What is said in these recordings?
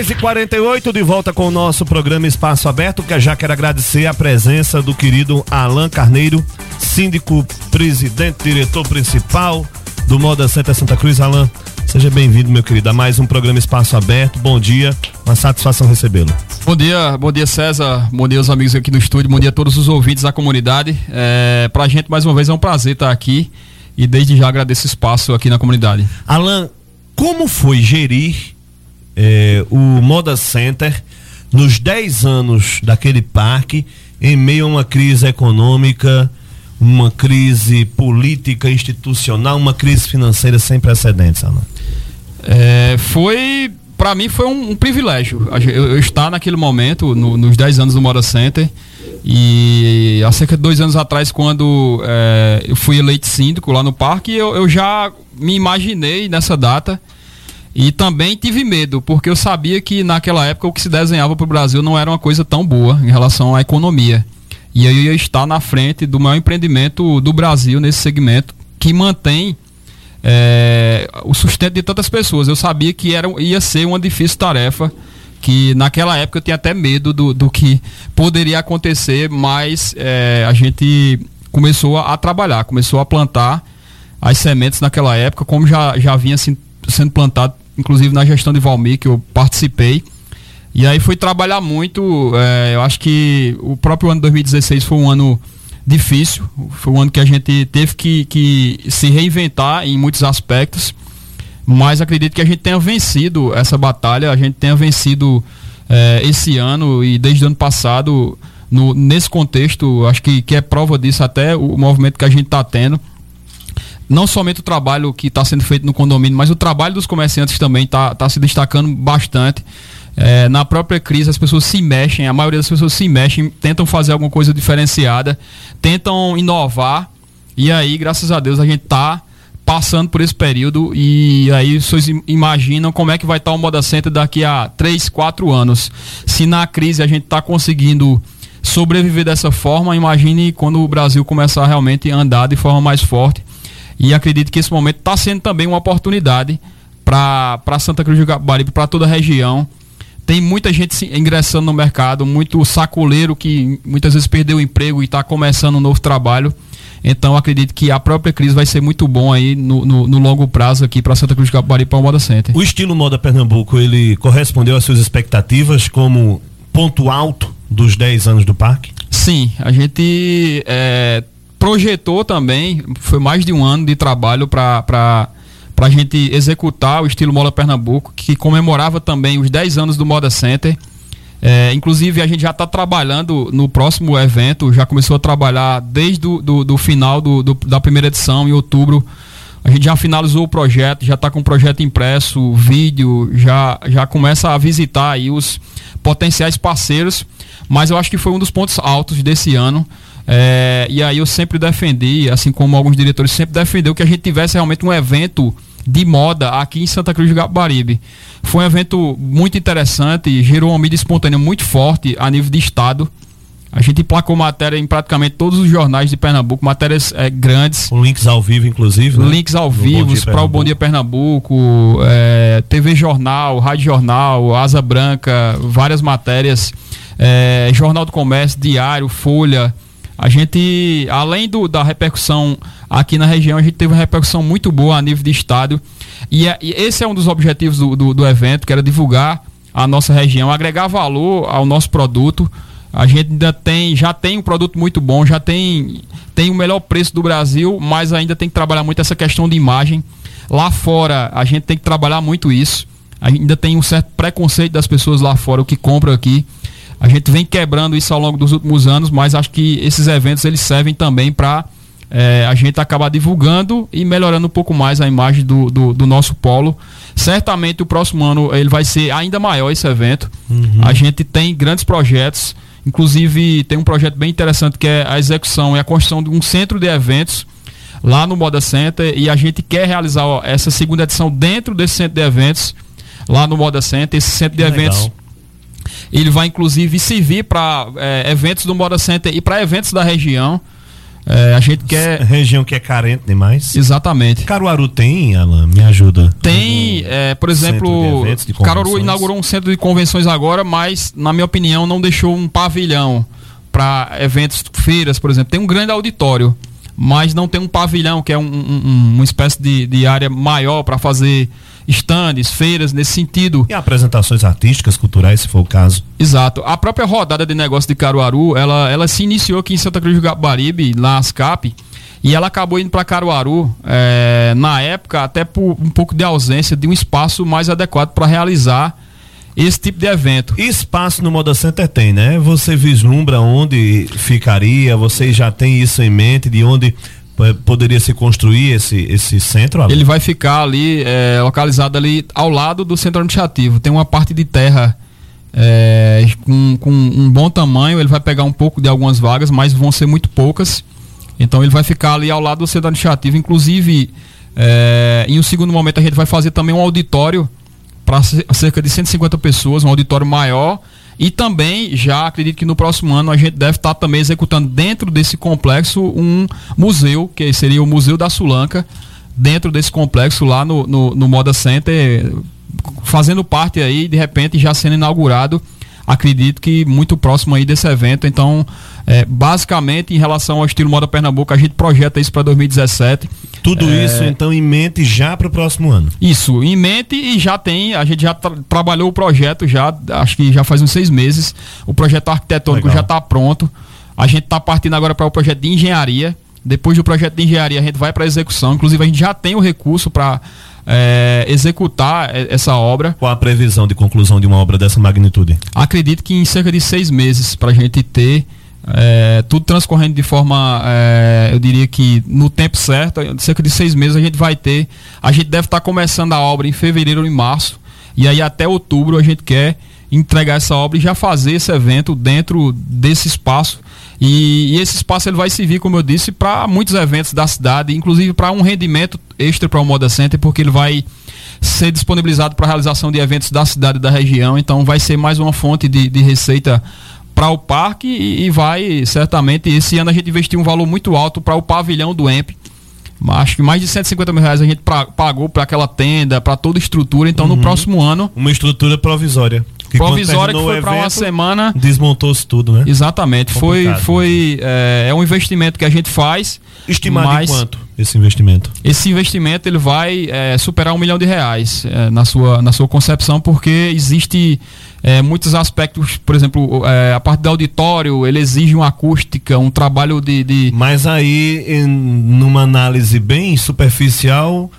10h48, de volta com o nosso programa Espaço Aberto, que já quero agradecer a presença do querido Alan Carneiro, síndico, presidente, diretor principal do Moda Santa Santa Cruz. Alan, seja bem-vindo, meu querido, a mais um programa Espaço Aberto. Bom dia, uma satisfação recebê-lo. Bom dia, bom dia César, bom dia os amigos aqui no estúdio, bom dia a todos os ouvintes da comunidade. É, pra gente, mais uma vez, é um prazer estar aqui e desde já agradeço o espaço aqui na comunidade. Alan, como foi gerir é, o Moda Center nos 10 anos daquele parque, em meio a uma crise econômica, uma crise política, institucional, uma crise financeira sem precedentes, Alan? É, foi, para mim, foi um, um privilégio eu, eu, estar naquele momento, no, nos 10 anos do Moda Center. E há cerca de dois anos atrás, quando é, eu fui eleito síndico lá no parque, eu, eu já me imaginei nessa data e também tive medo, porque eu sabia que naquela época o que se desenhava para o Brasil não era uma coisa tão boa em relação à economia. E eu ia estar na frente do maior empreendimento do Brasil nesse segmento, que mantém é, o sustento de tantas pessoas. Eu sabia que era, ia ser uma difícil tarefa, que naquela época eu tinha até medo do, do que poderia acontecer, mas é, a gente começou a, a, trabalhar, começou a plantar as sementes naquela época, como já, já vinha assim, sendo plantado inclusive na gestão de Valmir, que eu participei. E aí fui trabalhar muito. É, eu acho que o próprio ano 2016 foi um ano difícil. Foi um ano que a gente teve que, que se reinventar em muitos aspectos. Mas acredito que a gente tenha vencido essa batalha, a gente tenha vencido é, esse ano e desde o ano passado, no, nesse contexto, acho que, que é prova disso até o movimento que a gente está tendo não somente o trabalho que está sendo feito no condomínio, mas o trabalho dos comerciantes também está tá se destacando bastante. É, na própria crise as pessoas se mexem, a maioria das pessoas se mexem, tentam fazer alguma coisa diferenciada, tentam inovar. E aí, graças a Deus, a gente está passando por esse período e aí vocês imaginam como é que vai estar tá o Moda Center daqui a 3, 4 anos. Se na crise a gente está conseguindo sobreviver dessa forma, imagine quando o Brasil começar realmente a andar de forma mais forte e acredito que esse momento está sendo também uma oportunidade para Santa Cruz do Capibaribe, para toda a região. Tem muita gente ingressando no mercado, muito sacoleiro que muitas vezes perdeu o emprego e está começando um novo trabalho. Então acredito que a própria crise vai ser muito bom aí no, no, no longo prazo aqui para Santa Cruz do Capibaribe para o Moda Center. O estilo Moda Pernambuco, ele correspondeu às suas expectativas como ponto alto dos 10 anos do parque? Sim, a gente é, projetou também, foi mais de um ano de trabalho para a gente executar o estilo Moda Pernambuco, que comemorava também os 10 anos do Moda Center. É, inclusive, a gente já está trabalhando no próximo evento, já começou a trabalhar desde o do, do final do, do, da primeira edição, em outubro. A gente já finalizou o projeto, já está com o projeto impresso, vídeo, já, já começa a visitar aí os potenciais parceiros. Mas eu acho que foi um dos pontos altos desse ano. É, e aí eu sempre defendi, assim como alguns diretores sempre defendeu que a gente tivesse realmente um evento de moda aqui em Santa Cruz do Capibaribe. Foi um evento muito interessante, gerou uma mídia espontânea muito forte a nível de estado. A gente emplacou matéria em praticamente todos os jornais de Pernambuco, matérias é, grandes. Com links ao vivo, inclusive. Né? Links ao vivo para o Bom Dia Pernambuco, é, TV Jornal, Rádio Jornal, Asa Branca, várias matérias, é, Jornal do Comércio, Diário, Folha. A gente, além do, da repercussão aqui na região, a gente teve uma repercussão muito boa a nível de estado. E, é, e esse é um dos objetivos do, do, do evento, que era divulgar a nossa região, agregar valor ao nosso produto. A gente ainda tem, já tem um produto muito bom, já tem, tem o melhor preço do Brasil, mas ainda tem que trabalhar muito essa questão de imagem. Lá fora, a gente tem que trabalhar muito isso. Ainda tem um certo preconceito das pessoas lá fora, o que compram aqui. A gente vem quebrando isso ao longo dos últimos anos, mas acho que esses eventos eles servem também para é, a gente acabar divulgando e melhorando um pouco mais a imagem do, do, do, nosso polo. Certamente o próximo ano ele vai ser ainda maior esse evento. Uhum. A gente tem grandes projetos, inclusive tem um projeto bem interessante que é a execução e a construção de um centro de eventos lá no Moda Center e a gente quer realizar ó, essa segunda edição dentro desse centro de eventos lá no Moda Center. Esse centro de eventos ele vai inclusive servir para é, eventos do Moda Center e para eventos da região. É, a gente quer. Região que é carente demais. Exatamente. Caruaru tem, Alan? Me ajuda. Tem, é, por exemplo, de de Caruaru inaugurou um centro de convenções agora, mas, na minha opinião, não deixou um pavilhão para eventos, feiras, por exemplo. Tem um grande auditório, mas não tem um pavilhão, que é um, um, uma espécie de, de área maior para fazer estandes, feiras nesse sentido. E apresentações artísticas, culturais, se for o caso. Exato. A própria rodada de negócio de Caruaru, ela, ela se iniciou aqui em Santa Cruz do Gabaribe, na ASCAP, e ela acabou indo para Caruaru, é, na época, até por um pouco de ausência de um espaço mais adequado para realizar esse tipo de evento. Espaço no Moda Center tem, né? Você vislumbra onde ficaria, você já tem isso em mente, de onde poderia se construir esse, esse centro? Ele vai ficar ali, é, localizado ali ao lado do centro administrativo. Tem uma parte de terra é, com, com um bom tamanho, ele vai pegar um pouco de algumas vagas, mas vão ser muito poucas. Então ele vai ficar ali ao lado do centro administrativo. Inclusive, é, em um segundo momento a gente vai fazer também um auditório para cerca de 150 pessoas, um auditório maior e também, já acredito que no próximo ano a gente deve estar tá também executando dentro desse complexo um museu, que seria o Museu da Sulanca, dentro desse complexo lá no, no, no Moda Center, fazendo parte aí, de repente, já sendo inaugurado acredito que muito próximo aí desse evento. Então, é, basicamente, em relação ao estilo Moda Pernambuco, a gente projeta isso para 2017. Tudo é... isso, então, em mente já para o próximo ano? Isso, em mente e já tem, a gente já tra trabalhou o projeto já, acho que já faz uns seis meses. O projeto arquitetônico Legal. já está pronto. A gente está partindo agora para o projeto de engenharia. Depois do projeto de engenharia, a gente vai para a execução. Inclusive, a gente já tem o recurso para é, executar essa obra. Qual a previsão de conclusão de uma obra dessa magnitude? Acredito que em cerca de seis meses, para a gente ter é, tudo transcorrendo de forma, é, eu diria que no tempo certo, cerca de seis meses a gente vai ter. A gente deve estar começando a obra em fevereiro ou em março. E aí até outubro a gente quer entregar essa obra e já fazer esse evento dentro desse espaço. E, e esse espaço ele vai servir, como eu disse, para muitos eventos da cidade, inclusive para um rendimento extra para o Moda Center, porque ele vai ser disponibilizado para a realização de eventos da cidade e da região. Então vai ser mais uma fonte de, de receita para o parque e, e, vai certamente esse ano a gente investiu um valor muito alto para o pavilhão do EMP. Acho que mais de 150 mil reais a gente pra, pagou para aquela tenda, para toda a estrutura. Então uhum. no próximo ano. Uma estrutura provisória. Que provisória que foi para uma semana. Desmontou-se tudo, né? Exatamente. Complicado. Foi, foi é, é, um investimento que a gente faz. Estimado mas... em quanto esse investimento? Esse investimento ele vai é, superar um milhão de reais é, na, sua, na sua concepção, porque existe é, muitos aspectos, por exemplo, é, a parte do auditório, ele exige uma acústica, um trabalho de. de... Mas aí, em, numa análise bem superficial,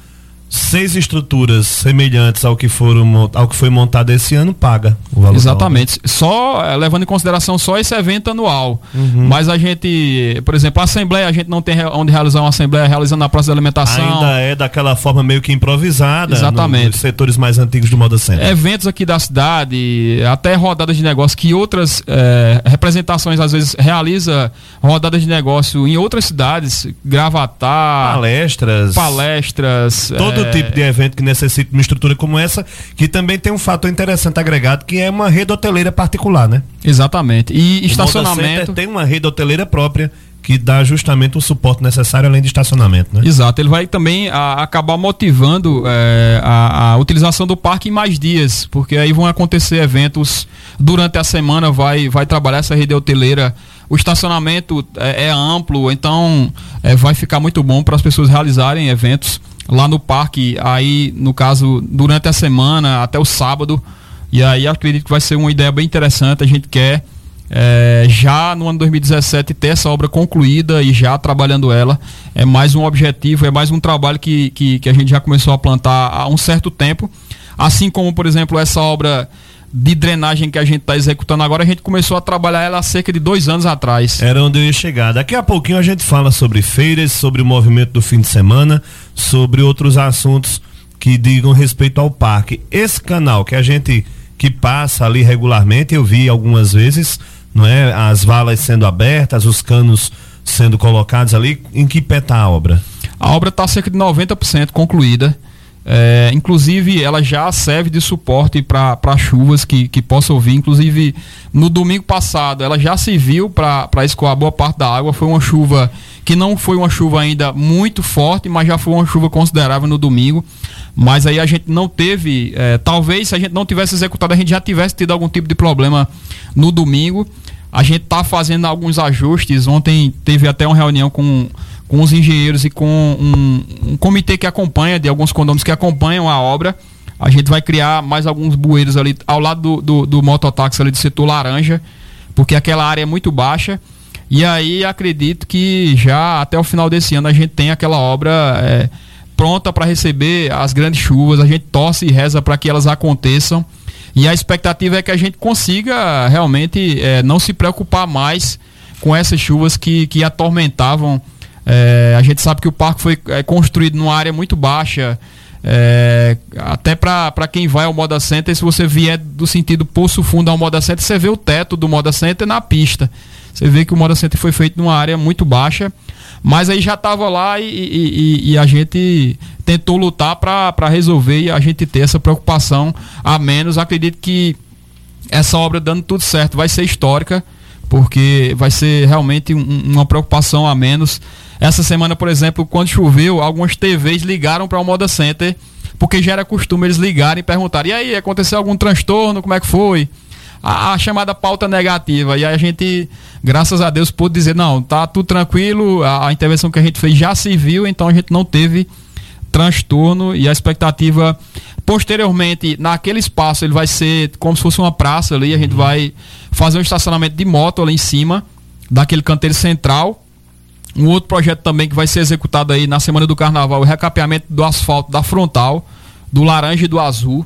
seis estruturas semelhantes ao que, foram, ao que foi montado esse ano paga o valor. Exatamente. Só eh, levando em consideração só esse evento anual. Uhum. Mas a gente, por exemplo, a Assembleia, a gente não tem onde realizar uma Assembleia realizando na Praça da Alimentação. Ainda é daquela forma meio que improvisada. Exatamente. nos setores mais antigos do Moda Center. Eventos aqui da cidade, até rodadas de negócio que outras é, representações às vezes realiza rodadas de negócio em outras cidades, Gravatar. Palestras. Palestras. Todo todo tipo de evento que necessita uma estrutura como essa, que também tem um fator interessante agregado, que é uma rede hoteleira particular, né? Exatamente. E estacionamento. tem uma rede hoteleira própria que dá justamente o suporte necessário além de estacionamento, né? Exato, ele vai também a, acabar motivando é, a, a, utilização do parque em mais dias, porque aí vão acontecer eventos durante a semana, vai, vai trabalhar essa rede hoteleira. O estacionamento é, é amplo, então é, vai ficar muito bom para as pessoas realizarem eventos lá no parque, aí, no caso, durante a semana, até o sábado. E aí acredito que vai ser uma ideia bem interessante. A gente quer é, já no ano 2017 ter essa obra concluída e já trabalhando ela. É mais um objetivo, é mais um trabalho que, que, que a gente já começou a plantar há um certo tempo. Assim como, por exemplo, essa obra de drenagem que a gente está executando agora, a gente começou a trabalhar ela há cerca de dois anos atrás. Era onde eu ia chegar. Daqui a pouquinho a gente fala sobre feiras, sobre o movimento do fim de semana, sobre outros assuntos que digam respeito ao parque. Esse canal que a gente que passa ali regularmente, eu vi algumas vezes, não é? As valas sendo abertas, os canos sendo colocados ali. Em que pé tá a obra? A obra está cerca de 90% concluída É, inclusive, ela já serve de suporte para chuvas que, que possam vir. Inclusive, no domingo passado, ela já serviu para escoar boa parte da água. Foi uma chuva que não foi uma chuva ainda muito forte, mas já foi uma chuva considerável no domingo. Mas aí a gente não teve, é, talvez se a gente não tivesse executado, a gente já tivesse tido algum tipo de problema no domingo. A gente está fazendo alguns ajustes. Ontem teve até uma reunião com com os engenheiros e com um, um comitê que acompanha, de alguns condôminos que acompanham a obra. A gente vai criar mais alguns bueiros ali ao lado do, do, do mototáxi ali do setor laranja, porque aquela área é muito baixa. E aí acredito que já até o final desse ano a gente tem aquela obra é, pronta para receber as grandes chuvas. A gente torce e reza para que elas aconteçam. E a expectativa é que a gente consiga realmente é, não se preocupar mais com essas chuvas que, que atormentavam é, a gente sabe que o parque foi é, construído numa área muito baixa. É, até para quem vai ao Moda Center, se você vier do sentido Poço Fundo ao Moda Center, você vê o teto do Moda Center na pista. Você vê que o Moda Center foi feito numa área muito baixa, mas aí já estava lá e, e, e, a gente tentou lutar para resolver e a gente ter essa preocupação a menos. Acredito que essa obra dando tudo certo vai ser histórica, porque vai ser realmente um, uma preocupação a menos essa semana, por exemplo, quando choveu, algumas TVs ligaram para o Moda Center, porque já era costume eles ligarem e perguntarem: e aí, aconteceu algum transtorno? Como é que foi? A, a, chamada pauta negativa. E aí a gente, graças a Deus, pôde dizer: não, tá tudo tranquilo, a, a intervenção que a gente fez já se viu, então a gente não teve transtorno e a expectativa posteriormente naquele espaço ele vai ser como se fosse uma praça ali a gente vai fazer um estacionamento de moto ali em cima daquele canteiro central um outro projeto também que vai ser executado aí na semana do carnaval, o recapeamento do asfalto da frontal, do laranja e do azul.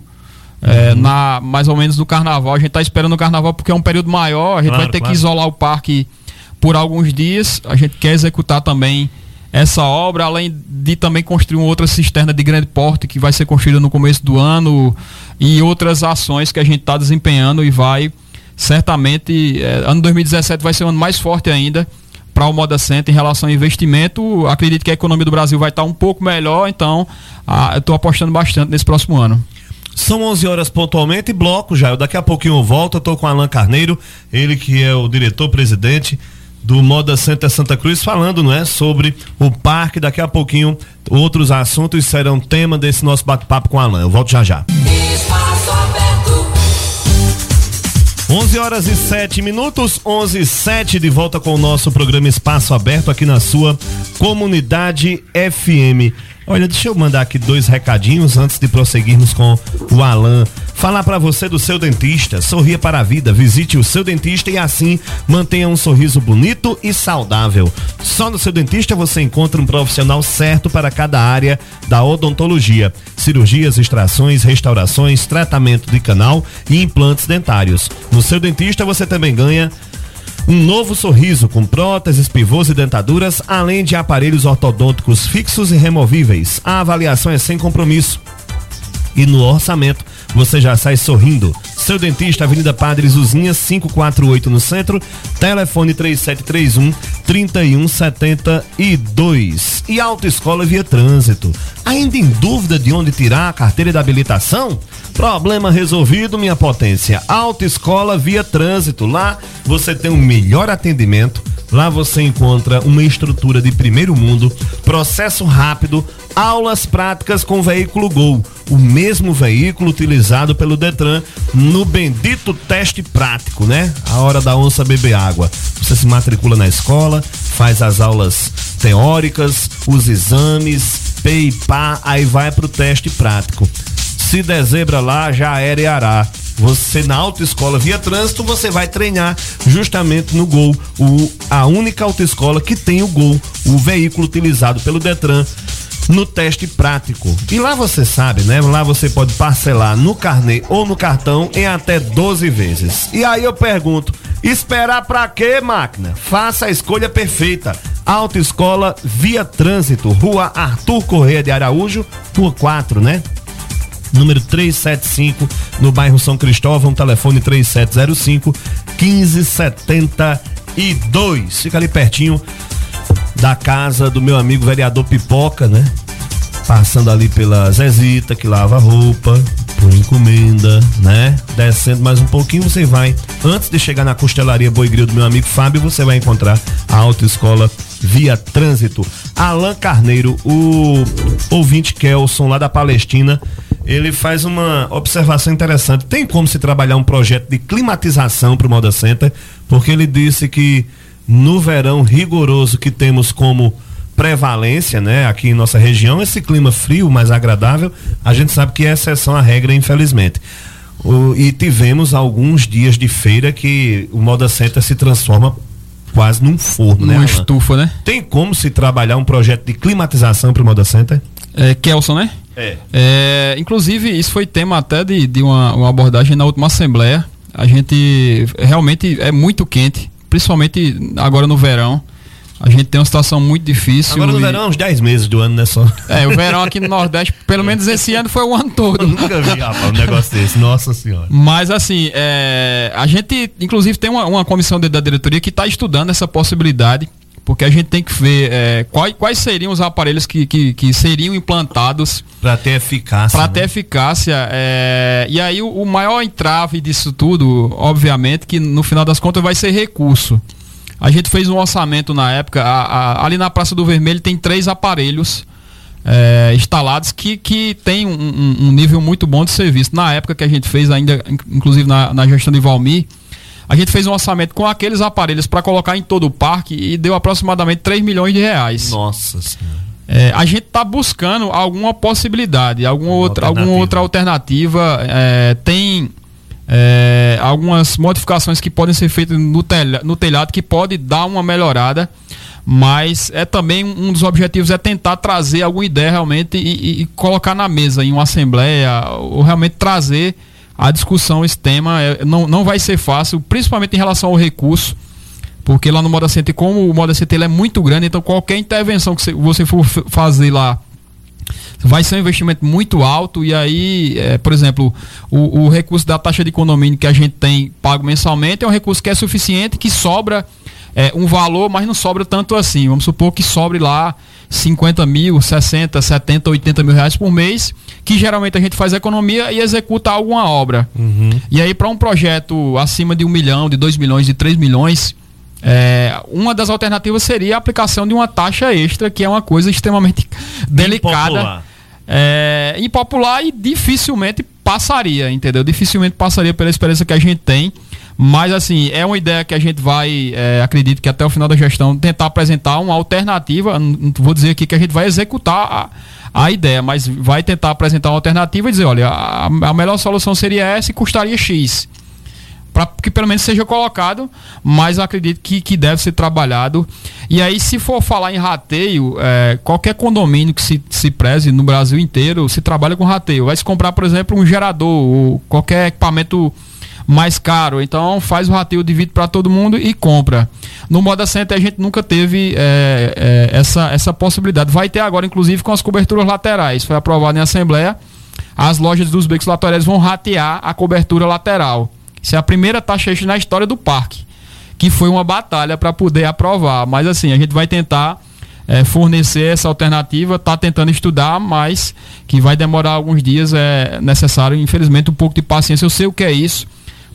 É, uhum. na mais ou menos do carnaval. A gente está esperando o carnaval porque é um período maior, a gente claro, vai ter claro. que isolar o parque por alguns dias. A gente quer executar também essa obra, além de também construir uma outra cisterna de grande porte que vai ser construída no começo do ano e outras ações que a gente está desempenhando e vai certamente é, ano 2017 vai ser um ano mais forte ainda para o Moda Center em relação ao investimento. Acredito que a economia do Brasil vai estar um pouco melhor, então ah, estou apostando bastante nesse próximo ano. São 11 horas pontualmente, bloco já. Eu daqui a pouquinho eu volto. Eu tô com Alan Carneiro, ele que é o diretor-presidente do Moda Center Santa Cruz, falando, não é, sobre o parque. Daqui a pouquinho outros assuntos serão tema desse nosso bate-papo com Alan. Eu volto já já. 11 horas e 7 minutos, 11 e 7, de volta com o nosso programa Espaço Aberto aqui na sua comunidade FM. Olha, deixa eu mandar aqui dois recadinhos antes de prosseguirmos com o Alan. Falar para você do seu dentista. Sorria para a vida. Visite o seu dentista e assim mantenha um sorriso bonito e saudável. Só no seu dentista você encontra um profissional certo para cada área da odontologia: cirurgias, extrações, restaurações, tratamento de canal e implantes dentários. No seu dentista você também ganha um novo sorriso com próteses, pivôs e dentaduras, além de aparelhos ortodônticos fixos e removíveis. A avaliação é sem compromisso. E no orçamento você já sai sorrindo. Seu dentista, Avenida Padre Zuzinha, 548 no centro, telefone 3731 3172. E Autoescola Via Trânsito. Ainda em dúvida de onde tirar a carteira de habilitação? Problema resolvido, minha potência. Autoescola Via Trânsito. Lá você tem o um melhor atendimento. Lá você encontra uma estrutura de primeiro mundo, processo rápido, aulas práticas com veículo Gol, o mesmo veículo utilizado pelo Detran no bendito teste prático, né? A hora da onça beber água. Você se matricula na escola, faz as aulas teóricas, os exames, P e pá, aí vai pro teste prático se der zebra lá, já era e ará. Você na autoescola via trânsito, você vai treinar justamente no Gol, o, a única autoescola que tem o Gol, o veículo utilizado pelo Detran no teste prático. E lá você sabe, né? Lá você pode parcelar no carnê ou no cartão em até 12 vezes. E aí eu pergunto, esperar para quê, máquina? Faça a escolha perfeita. Autoescola Via Trânsito, Rua Arthur Correia de Araújo, Rua 4, né? Número 375, no bairro São Cristóvão, telefone 3705 1572. Fica ali pertinho da casa do meu amigo vereador Pipoca, né? passando ali pela Zezita, que lava roupa, por encomenda, né? Descendo mais um pouquinho, você vai, antes de chegar na costelaria Boi Gril do meu amigo Fábio, você vai encontrar a autoescola via trânsito. Alan Carneiro, o ouvinte Kelson lá da Palestina, ele faz uma observação interessante. Tem como se trabalhar um projeto de climatização para o Moda Center? Porque ele disse que no verão rigoroso que temos como prevalência, né, aqui em nossa região, esse clima frio, mais agradável, a gente sabe que é exceção à regra, infelizmente. O, e tivemos alguns dias de feira que o Moda Center se transforma quase num forno, né? Uma estufa, né? Tem como se trabalhar um projeto de climatização para o Moda Center? É, Kelson, né? É. é. Inclusive, isso foi tema até de, de uma, uma abordagem na última Assembleia. A gente realmente é muito quente, principalmente agora no verão. A gente tem uma situação muito difícil. Agora no e... verão, uns 10 meses do ano, né? Só. É, o verão aqui no Nordeste, pelo menos esse ano foi o ano todo. Eu nunca vi, rapaz, um negócio desse. Nossa Senhora. Mas, assim, é... a gente, inclusive, tem uma, uma comissão da diretoria que está estudando essa possibilidade, porque a gente tem que ver é, quais, quais seriam os aparelhos que, que, que seriam implantados. Para ter eficácia. Para né? ter eficácia. É... E aí, o, o maior entrave disso tudo, obviamente, que no final das contas vai ser recurso. A gente fez um orçamento na época, a, a, ali na Praça do Vermelho tem três aparelhos é, instalados que, que tem um, um, nível muito bom de serviço. Na época que a gente fez, ainda, inclusive na, na gestão de Valmir, a gente fez um orçamento com aqueles aparelhos para colocar em todo o parque e deu aproximadamente 3 milhões de reais. Nossa Senhora. É, a gente está buscando alguma possibilidade, alguma outra, alguma outra alternativa. É, tem é, algumas modificações que podem ser feitas no, telha, no telhado que pode dar uma melhorada mas é também um dos objetivos é tentar trazer alguma ideia realmente e, e, colocar na mesa em uma assembleia ou realmente trazer a discussão esse tema. É, não, não vai ser fácil principalmente em relação ao recurso porque lá no Moda Center como o Moda Center é muito grande então qualquer intervenção que você for fazer lá vai ser um investimento muito alto e aí, é, por exemplo, o, o, recurso da taxa de condomínio que a gente tem pago mensalmente é um recurso que é suficiente, que sobra é, um valor, mas não sobra tanto assim. Vamos supor que sobre lá 50 mil, 60, 70, 80 mil reais por mês, que geralmente a gente faz economia e executa alguma obra. Uhum. E aí, para um projeto acima de um milhão, de dois milhões, de três milhões, é, uma das alternativas seria a aplicação de uma taxa extra, que é uma coisa extremamente delicada. Impopular. É, impopular e dificilmente passaria, entendeu? Dificilmente passaria pela experiência que a gente tem. Mas, assim, é uma ideia que a gente vai, é, acredito que até o final da gestão, tentar apresentar uma alternativa. Não vou dizer aqui que a gente vai executar a, a ideia, mas vai tentar apresentar uma alternativa e dizer: olha, a, a melhor solução seria essa e custaria X para que pelo menos seja colocado, mas acredito que, que deve ser trabalhado. E aí, se for falar em rateio, é, qualquer condomínio que se, se preze no Brasil inteiro se trabalha com rateio. Vai se comprar, por exemplo, um gerador ou qualquer equipamento mais caro. Então faz o rateio, divide para todo mundo e compra. No Moda Center a gente nunca teve é, é, essa, essa possibilidade. Vai ter agora, inclusive, com as coberturas laterais. Foi aprovado em Assembleia. As lojas dos becos laterais vão ratear a cobertura lateral. Isso é a primeira taxa extra na história do parque, que foi uma batalha para poder aprovar. Mas assim, a gente vai tentar é, fornecer essa alternativa, está tentando estudar, mas que vai demorar alguns dias, é necessário, infelizmente, um pouco de paciência. Eu sei o que é isso,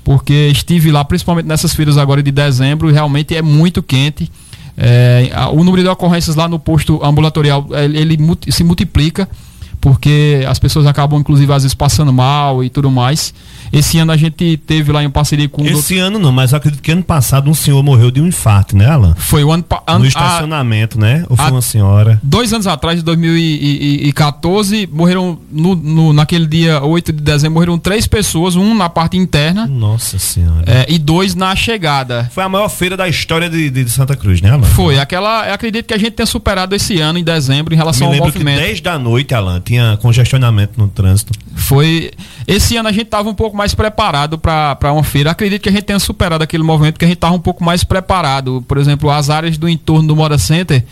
porque estive lá, principalmente nessas feiras agora de dezembro, e realmente é muito quente. É, o número de ocorrências lá no posto ambulatorial ele, ele se multiplica porque as pessoas acabam, inclusive, às vezes passando mal e tudo mais. Esse ano a gente teve lá em parceria com. Esse ano não, mas eu acredito que ano passado um senhor morreu de um infarto, né, Alan? Foi o ano. no estacionamento, a, né? Ou foi a, uma senhora? Dois anos atrás, de 2014, morreram, no, no, naquele dia 8 de dezembro, morreram três pessoas, um na parte interna. Nossa Senhora. É, e dois na chegada. Foi a maior feira da história de, de, Santa Cruz, né, Alan? Foi. Aquela, eu acredito que a gente tenha superado esse ano, em dezembro, em relação Me ao movimento. Que 10 da noite, Alan, tinha congestionamento no trânsito. Foi. Esse ano a gente estava um pouco mais preparado para uma feira. Acredito que a gente tenha superado aquele movimento, que a gente estava um pouco mais preparado. Por exemplo, as áreas do entorno do Moda Center.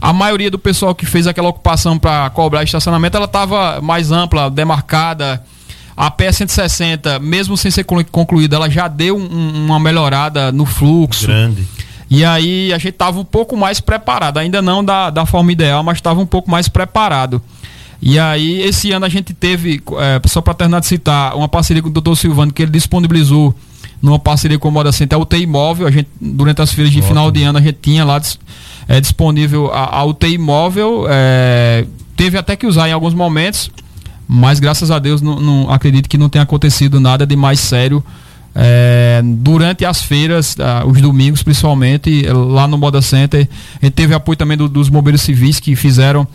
A maioria do pessoal que fez aquela ocupação para cobrar estacionamento, ela estava mais ampla, demarcada. A PS 160, mesmo sem ser concluída, ela já deu um, uma melhorada no fluxo. Grande. E aí a gente estava um pouco mais preparado, ainda não da, da forma ideal, mas estava um pouco mais preparado. E aí, esse ano a gente teve, é, só para terminar de citar, uma parceria com o doutor Silvano, que ele disponibilizou numa parceria com o Moda Center, a UTI móvel. A gente, durante as feiras de Ótimo. final de ano, a gente tinha lá é, disponível a, a UTI móvel. É, teve até que usar em alguns momentos, mas graças a Deus não, não acredito que não tenha acontecido nada de mais sério. É, durante as feiras, os domingos principalmente, lá no Moda Center, a gente teve apoio também do, dos bombeiros civis que fizeram,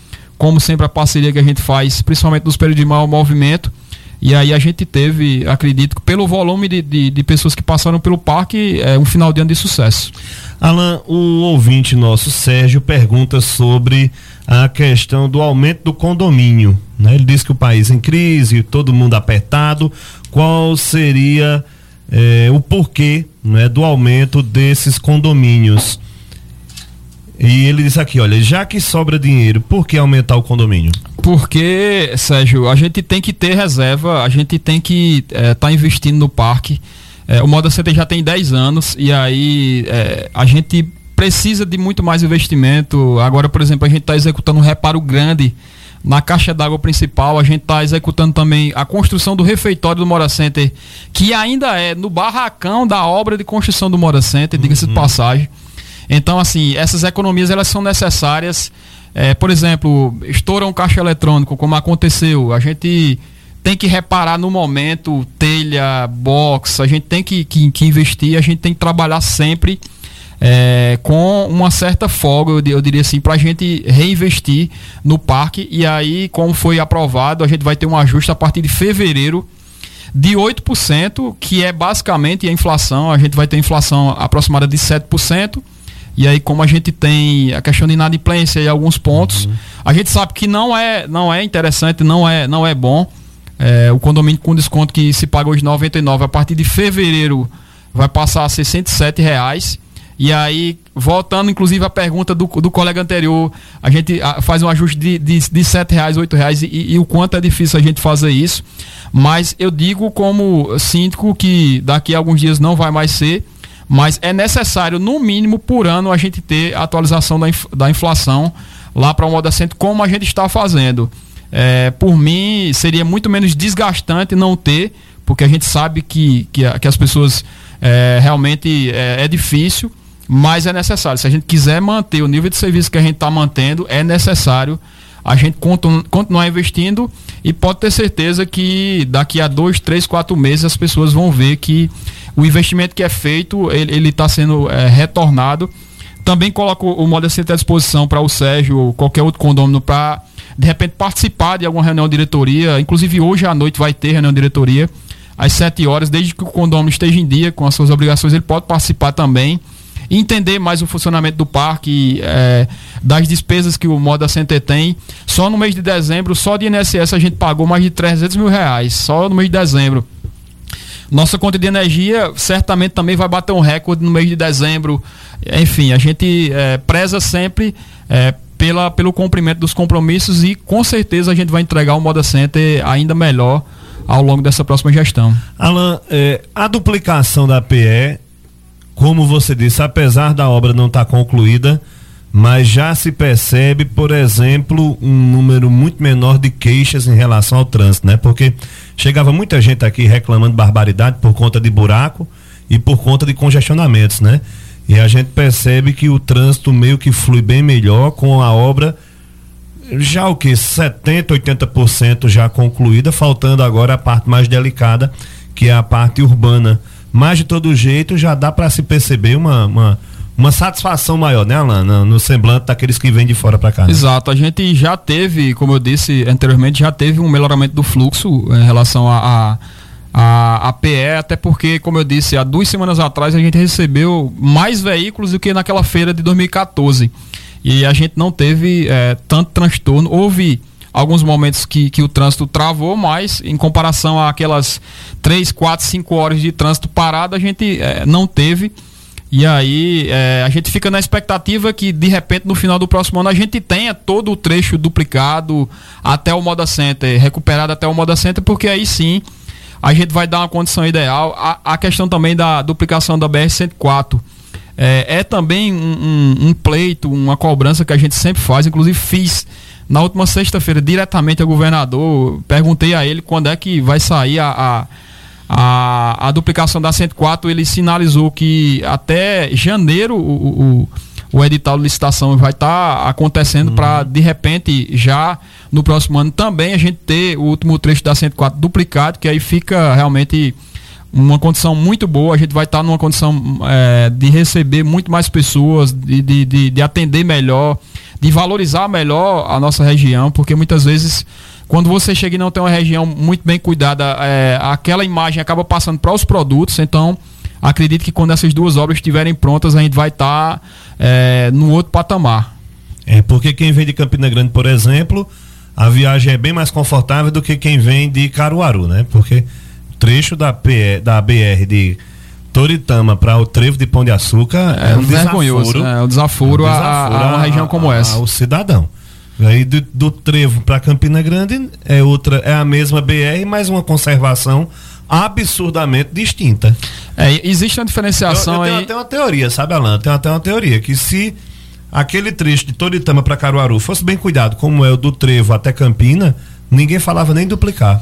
como sempre, a parceria que a gente faz, principalmente nos períodos de maior movimento. E aí a gente teve, acredito, pelo volume de, de, de pessoas que passaram pelo parque, é, um final de ano de sucesso. Alan, o ouvinte nosso, Sérgio, pergunta sobre a questão do aumento do condomínio. Né? Ele diz que o país em crise, todo mundo apertado. Qual seria eh, o porquê né, do aumento desses condomínios? E ele disse aqui, olha, já que sobra dinheiro, por que aumentar o condomínio? Porque, Sérgio, a gente tem que ter reserva, a gente tem que estar é, tá investindo no parque. É, o Moda Center já tem 10 anos e aí é, a gente precisa de muito mais investimento. Agora, por exemplo, a gente está executando um reparo grande na caixa d'água principal. A gente está executando também a construção do refeitório do Mora Center, que ainda é no barracão da obra de construção do Mora Center, diga-se de uhum. passagem. Então, assim, essas economias elas são necessárias. É, por exemplo, estoura um caixa eletrônico, como aconteceu. A gente tem que reparar no momento, telha, box, a gente tem que, que, que investir, a gente tem que trabalhar sempre é, com uma certa folga, eu, eu diria assim, para a gente reinvestir no parque. E aí, como foi aprovado, a gente vai ter um ajuste a partir de fevereiro de 8%, que é basicamente a inflação. A gente vai ter inflação aproximada de 7%. E aí, como a gente tem a questão de inadimplência e alguns pontos, uhum. a gente sabe que não é, não é interessante, não é, não é bom. É, o condomínio com desconto que se paga hoje 99, a partir de fevereiro vai passar a 67 reais. E aí, voltando inclusive à pergunta do, do colega anterior, a gente faz um ajuste de, de, de 7 reais, 8 reais, e, e, o quanto é difícil a gente fazer isso. Mas eu digo como síndico que daqui a alguns dias não vai mais ser mas é necessário, no mínimo, por ano, a gente ter a atualização da, inf da inflação lá para o modo assento, como a gente está fazendo. É, por mim, seria muito menos desgastante não ter, porque a gente sabe que, que, que as pessoas é, realmente é, é difícil, mas é necessário. Se a gente quiser manter o nível de serviço que a gente está mantendo, é necessário a gente continuar investindo e pode ter certeza que daqui a dois, três, quatro meses as pessoas vão ver que o investimento que é feito, ele está sendo é, retornado. Também coloco o Moda Center à disposição para o Sérgio ou qualquer outro condômino para, de repente, participar de alguma reunião de diretoria. Inclusive, hoje à noite vai ter reunião de diretoria, às 7 horas, desde que o condômino esteja em dia com as suas obrigações, ele pode participar também. Entender mais o funcionamento do parque, é, das despesas que o Moda Center tem. Só no mês de dezembro, só de INSS, a gente pagou mais de 300 mil reais, só no mês de dezembro. Nossa conta de energia certamente também vai bater um recorde no mês de dezembro. Enfim, a gente é, preza sempre é, pela, pelo cumprimento dos compromissos e com certeza a gente vai entregar o Moda Center ainda melhor ao longo dessa próxima gestão. Alan, é, a duplicação da PE, como você disse, apesar da obra não estar tá concluída, mas já se percebe, por exemplo, um número muito menor de queixas em relação ao trânsito, né? Porque chegava muita gente aqui reclamando barbaridade por conta de buraco e por conta de congestionamentos, né? E a gente percebe que o trânsito meio que flui bem melhor com a obra já o que 70, 80% já concluída, faltando agora a parte mais delicada, que é a parte urbana. Mas de todo jeito já dá para se perceber uma, uma uma satisfação maior, né, Alan, no, no semblante daqueles que vêm de fora para cá. Né? Exato, a gente já teve, como eu disse anteriormente, já teve um melhoramento do fluxo em relação a, a, a, a PE, até porque, como eu disse, há duas semanas atrás a gente recebeu mais veículos do que naquela feira de 2014. E a gente não teve é, tanto transtorno. Houve alguns momentos que, que o trânsito travou, mas em comparação àquelas 3, 4, 5 horas de trânsito parado, a gente é, não teve. E aí é, a gente fica na expectativa que de repente no final do próximo ano a gente tenha todo o trecho duplicado até o Moda Center, recuperado até o Moda Center, porque aí sim a gente vai dar uma condição ideal. A, a questão também da duplicação da BR-104 é, é, também um, um, um, pleito, uma cobrança que a gente sempre faz, inclusive fiz na última sexta-feira, diretamente ao governador, perguntei a ele quando é que vai sair a, a, a, a duplicação da 104. Ele sinalizou que até janeiro o, o, o edital de licitação vai estar tá acontecendo uhum. para, de repente, já no próximo ano também a gente ter o último trecho da 104 duplicado, que aí fica realmente uma condição muito boa, a gente vai estar numa condição é, de receber muito mais pessoas, de, de, de, de, atender melhor, de valorizar melhor a nossa região, porque muitas vezes, quando você chega e não tem uma região muito bem cuidada, é, aquela imagem acaba passando para os produtos, então acredito que quando essas duas obras estiverem prontas, a gente vai estar é, no outro patamar. É, porque quem vem de Campina Grande, por exemplo, a viagem é bem mais confortável do que quem vem de Caruaru, né? Porque trecho da, da BR de Toritama para o trevo de Pão de Açúcar é, é um vergonhoso, desaforo, é um desaforo, é um desaforo a, a, uma região como essa. O cidadão. Aí do, do trevo para Campina Grande é outra, é a mesma BR, mas uma conservação absurdamente distinta. É, existe uma diferenciação eu, eu tenho aí. até uma teoria, sabe, Alan? Tem até uma teoria que se aquele trecho de Toritama para Caruaru fosse bem cuidado, como é o do trevo até Campina, ninguém falava nem duplicar.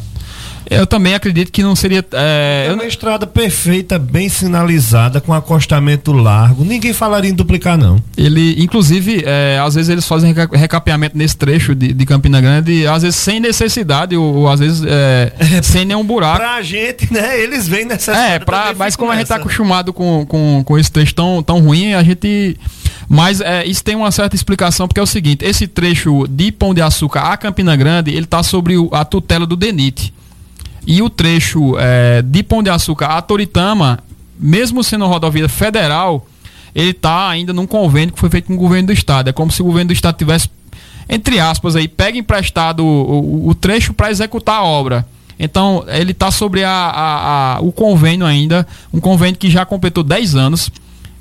Eu também acredito que não seria. É, é uma estrada perfeita, bem sinalizada, com acostamento largo. Ninguém falaria em duplicar, não. Ele, inclusive, é, às vezes eles fazem recapeamento nesse trecho de, de Campina Grande, às vezes sem necessidade, ou, ou às vezes é, sem nenhum buraco. Pra gente, né? Eles vêm nessa É, pra, mas como a gente tá acostumado com, com, com esse trecho tão, tão ruim, a gente. Mas é, isso tem uma certa explicação, porque é o seguinte: esse trecho de Pão de Açúcar a Campina Grande, ele tá sobre o, a tutela do DENIT. E o trecho é, de Pão de Açúcar a Toritama, mesmo sendo rodovia federal, ele está ainda num convênio que foi feito com o governo do estado. É como se o governo do estado tivesse, entre aspas, aí, pega emprestado o, o, o trecho para executar a obra. Então, ele está sobre a, a, a, o convênio ainda, um convênio que já completou 10 anos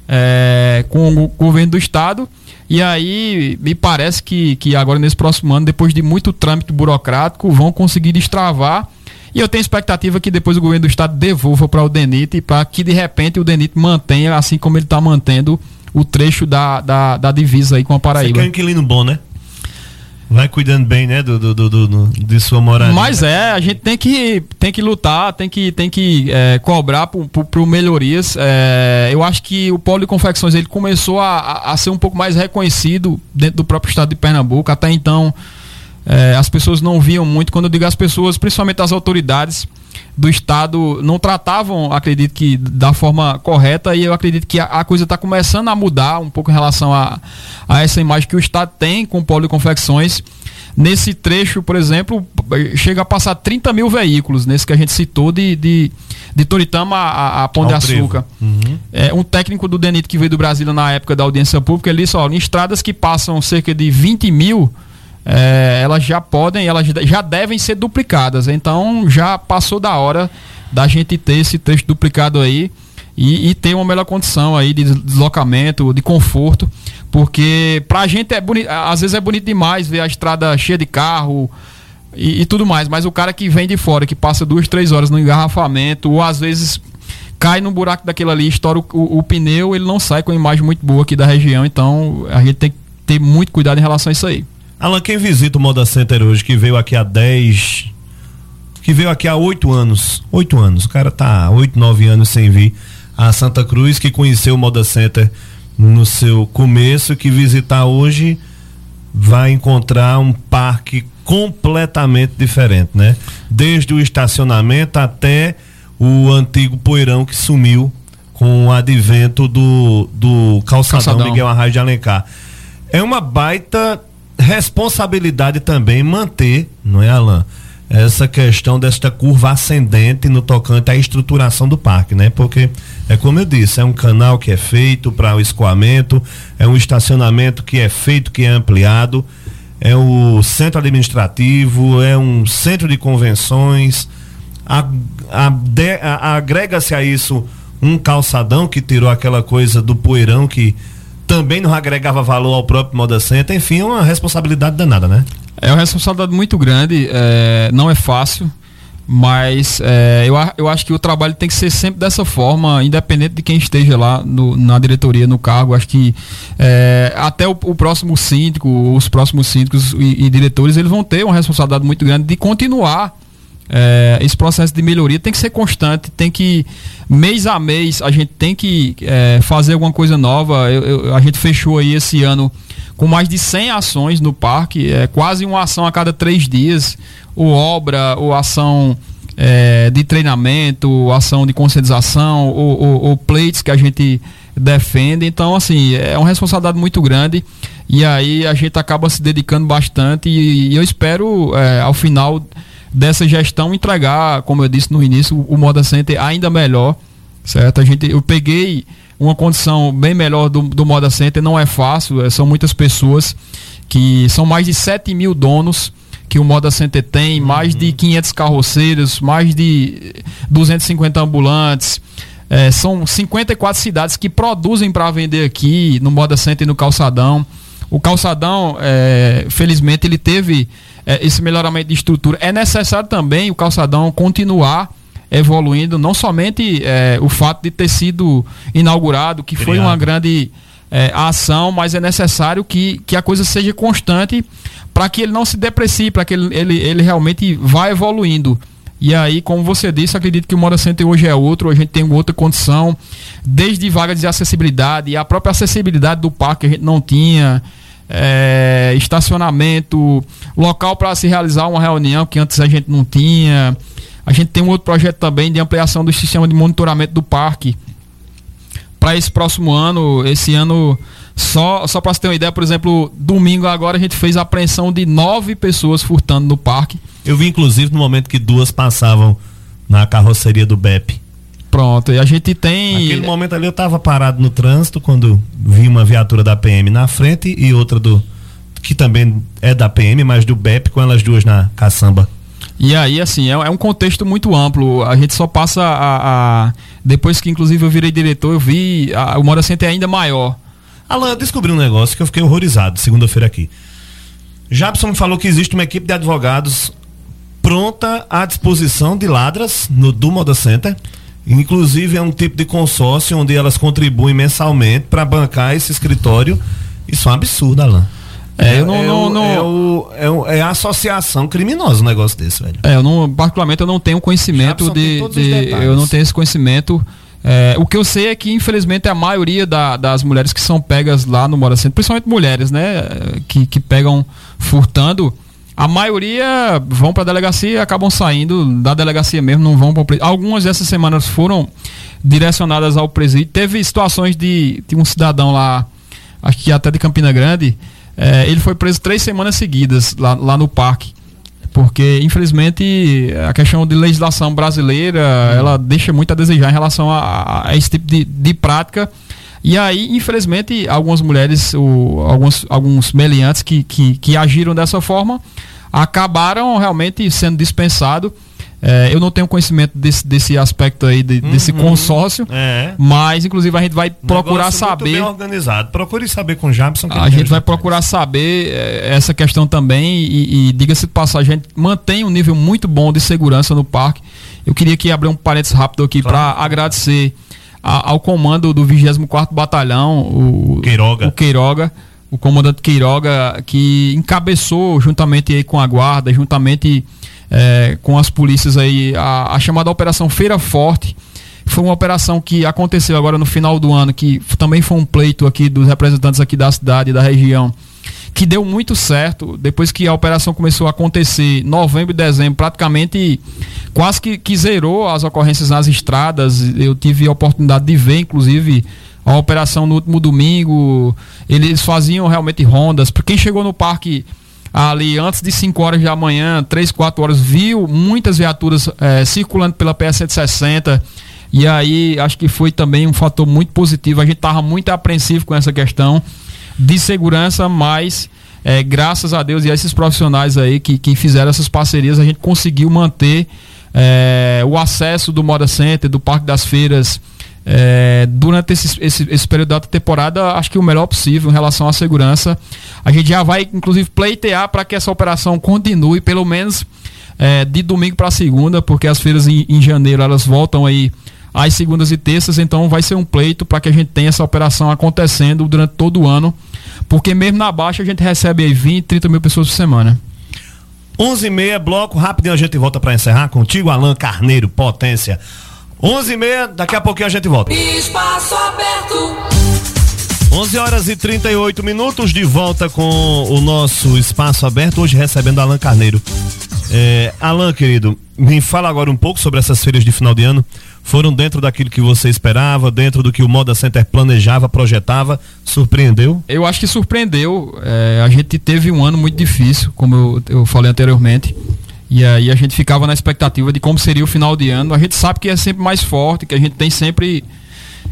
é, com o governo do estado. E aí, me parece que, que agora, nesse próximo ano, depois de muito trâmite burocrático, vão conseguir destravar e eu tenho expectativa que depois o governo do estado devolva para o DENIT para que de repente o DENIT mantenha, assim como ele está mantendo, o trecho da, da, da, divisa aí com a Paraíba. Você quer um inquilino bom, né? Vai cuidando bem, né, do, do, do, do de sua moradia. Mas é, a gente tem que, tem que lutar, tem que, tem que é, cobrar por, por, por melhorias. É, eu acho que o polo de confecções ele começou a, a, a ser um pouco mais reconhecido dentro do próprio estado de Pernambuco. Até então, é, as pessoas não viam muito. Quando eu digo as pessoas, principalmente as autoridades do Estado, não tratavam, acredito que, da forma correta, e eu acredito que a, a coisa está começando a mudar um pouco em relação a, a essa imagem que o Estado tem com o polo de confecções. Nesse trecho, por exemplo, chega a passar 30 mil veículos, nesse que a gente citou, de, de, de Toritama a, a Pão de Açúcar. Uhum. É, um técnico do DENIT que veio do Brasil na época da audiência pública, ele disse, ó, em estradas que passam cerca de 20 mil é, elas já podem, elas já devem ser duplicadas. Então já passou da hora da gente ter esse trecho duplicado aí e, e ter uma melhor condição aí de deslocamento, de conforto, porque pra gente é bonito, às vezes é bonito demais ver a estrada cheia de carro e, e tudo mais, mas o cara que vem de fora, que passa duas, três horas no engarrafamento, ou às vezes cai no buraco daquele ali, estoura o, o, o, pneu, ele não sai com uma imagem muito boa aqui da região, então a gente tem que ter muito cuidado em relação a isso aí. Alan, quem visita o Moda Center hoje, que veio aqui há 10. Que veio aqui há 8 anos. 8 anos. O cara tá 8, 9 anos sem vir a Santa Cruz, que conheceu o Moda Center no seu começo, que visitar hoje vai encontrar um parque completamente diferente, né? Desde o estacionamento até o antigo poeirão que sumiu com o advento do, do calçadão, calçadão. Miguel Arraio de Alencar. É uma baita responsabilidade também manter, não é, Alain? Essa questão desta curva ascendente no tocante à estruturação do parque, né? Porque é como eu disse, é um canal que é feito para o escoamento, é um estacionamento que é feito, que é ampliado, é o centro administrativo, é um centro de convenções. Agrega-se a isso um calçadão que tirou aquela coisa do poeirão que também não agregava valor ao próprio Moda Center, enfim, é uma responsabilidade danada, né? É uma responsabilidade muito grande, é, não é fácil. Mas é, eu, eu acho que o trabalho tem que ser sempre dessa forma, independente de quem esteja lá no, na diretoria, no cargo. Acho que é, até o, o, próximo síndico, os próximos síndicos e, e, diretores, eles vão ter uma responsabilidade muito grande de continuar é, esse processo de melhoria. Tem que ser constante, tem que, mês a mês, a gente tem que é, fazer alguma coisa nova. Eu, eu, a gente fechou aí esse ano com mais de 100 ações no parque, é quase uma ação a cada três dias ou obra, ou ação é, de treinamento, ação de conscientização, ou, ou, ou plates que a gente defende. Então, assim, é uma responsabilidade muito grande e aí a gente acaba se dedicando bastante e, e eu espero, é, ao final dessa gestão, entregar, como eu disse no início, o Moda Center ainda melhor, certo? A gente, eu peguei uma condição bem melhor do, do Moda Center, não é fácil, é, são muitas pessoas que são mais de 7 mil donos que o Moda Center tem, mais de 500 carroceiros, mais de 250 ambulantes. É, são 54 cidades que produzem para vender aqui no Moda Center e no Calçadão. O Calçadão, é, felizmente, ele teve é, esse melhoramento de estrutura. É necessário também o Calçadão continuar evoluindo, não somente é, o fato de ter sido inaugurado, que Criado. foi uma grande é, ação, mas é necessário que, que a coisa seja constante para que ele não se deprecie, para que ele, ele, ele realmente vá evoluindo. E aí, como você disse, acredito que o Moda Center hoje é outro, a gente tem outra condição, desde vagas de acessibilidade, e a própria acessibilidade do parque a gente não tinha, é, estacionamento, local para se realizar uma reunião que antes a gente não tinha. A gente tem um outro projeto também de ampliação do sistema de monitoramento do parque. Para esse próximo ano, esse ano só, só para você ter uma ideia, por exemplo, domingo agora a gente fez a apreensão de nove pessoas furtando no parque. Eu vi inclusive no momento que duas passavam na carroceria do BEP. Pronto, e a gente tem. Naquele momento ali eu estava parado no trânsito quando vi uma viatura da PM na frente e outra do. que também é da PM, mas do BEP, com elas duas na caçamba. E aí, assim, é, é um contexto muito amplo. A gente só passa a. a depois que, inclusive, eu virei diretor, eu vi a, o Mora Center é ainda maior. Alan, descobri um negócio que eu fiquei horrorizado segunda-feira aqui. Jabson me falou que existe uma equipe de advogados pronta à disposição de ladras no do Moda Center. Inclusive é um tipo de consórcio onde elas contribuem mensalmente para bancar esse escritório. Isso é um absurdo, Alan. É, eu não, é, não, não... É, o, é, o, é, a associação criminosa um negócio desse, velho. É, eu não, particularmente eu não tenho conhecimento de, de eu não tenho esse conhecimento é, o que eu sei é que, infelizmente, a maioria da, das mulheres que são pegas lá no Mora Centro, principalmente mulheres, né, que, que pegam furtando, a maioria vão para a delegacia e acabam saindo da delegacia mesmo, não vão para Algumas dessas semanas foram direcionadas ao presídio. Teve situações de, de um cidadão lá, acho que até de Campina Grande, é, ele foi preso três semanas seguidas lá, lá no parque porque infelizmente a questão de legislação brasileira ela deixa muito a desejar em relação a, a esse tipo de, de prática e aí infelizmente algumas mulheres o, alguns alguns meliantes que, que, que agiram dessa forma acabaram realmente sendo dispensados é, eu não tenho conhecimento desse, desse aspecto aí, de, uhum, desse consórcio, é. mas inclusive a gente vai procurar saber. Muito bem organizado. Procure saber com o Jabson. A gente vai procurar saber é, essa questão também e, e diga-se de passagem, a gente mantém um nível muito bom de segurança no parque. Eu queria que abrir um parênteses rápido aqui claro. para agradecer a, ao comando do 24 Batalhão, o Queiroga. o Queiroga, o comandante Queiroga, que encabeçou juntamente aí com a guarda, juntamente é, com as polícias aí, a, a chamada Operação Feira Forte. Foi uma operação que aconteceu agora no final do ano, que também foi um pleito aqui dos representantes aqui da cidade e da região, que deu muito certo. Depois que a operação começou a acontecer, novembro e dezembro, praticamente quase que, que zerou as ocorrências nas estradas. Eu tive a oportunidade de ver, inclusive, a operação no último domingo. Eles faziam realmente rondas. Para quem chegou no parque ali antes de 5 horas da manhã, 3, 4 horas, viu muitas viaturas é, circulando pela PS-160. E aí acho que foi também um fator muito positivo. A gente estava muito apreensivo com essa questão de segurança, mas é, graças a Deus e a esses profissionais aí que, que fizeram essas parcerias, a gente conseguiu manter é, o acesso do Moda Center, do Parque das Feiras é, durante esse, esse, esse, período da temporada, acho que o melhor possível em relação à segurança. A gente já vai, inclusive, pleitear para que essa operação continue, pelo menos é, de domingo para segunda, porque as feiras em, em janeiro elas voltam aí às segundas e terças, então vai ser um pleito para que a gente tenha essa operação acontecendo durante todo o ano, porque mesmo na baixa a gente recebe aí 20, 30 mil pessoas por semana. 11 e meia, bloco, rapidinho a gente volta para encerrar contigo, Alan Carneiro, potência. 11 e meia, daqui a pouquinho a gente volta. Espaço aberto. 11 horas e 38 minutos de volta com o nosso espaço aberto, hoje recebendo Alan Carneiro. É, Alan, querido, me fala agora um pouco sobre essas feiras de final de ano. Foram dentro daquilo que você esperava, dentro do que o Moda Center planejava, projetava? Surpreendeu? Eu acho que surpreendeu. É, a gente teve um ano muito difícil, como eu, eu falei anteriormente. E aí a gente ficava na expectativa de como seria o final de ano. A gente sabe que é sempre mais forte, que a gente tem sempre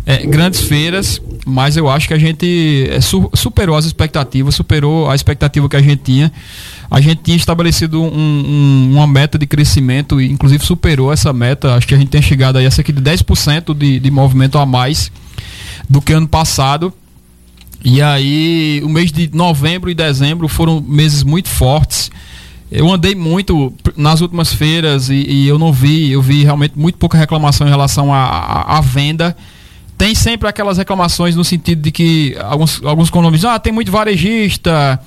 é, grandes feiras, mas eu acho que a gente é, su superou as expectativas, superou a expectativa que a gente tinha. A gente tinha estabelecido um, um, uma meta de crescimento e inclusive superou essa meta. Acho que a gente tem chegado aí a cerca de 10% de, de movimento a mais do que ano passado. E aí, o mês de novembro e dezembro foram meses muito fortes. Eu andei muito nas últimas feiras e, e, eu não vi, eu vi realmente muito pouca reclamação em relação à venda. Tem sempre aquelas reclamações no sentido de que alguns, alguns condomínios, ah, tem muito varejista,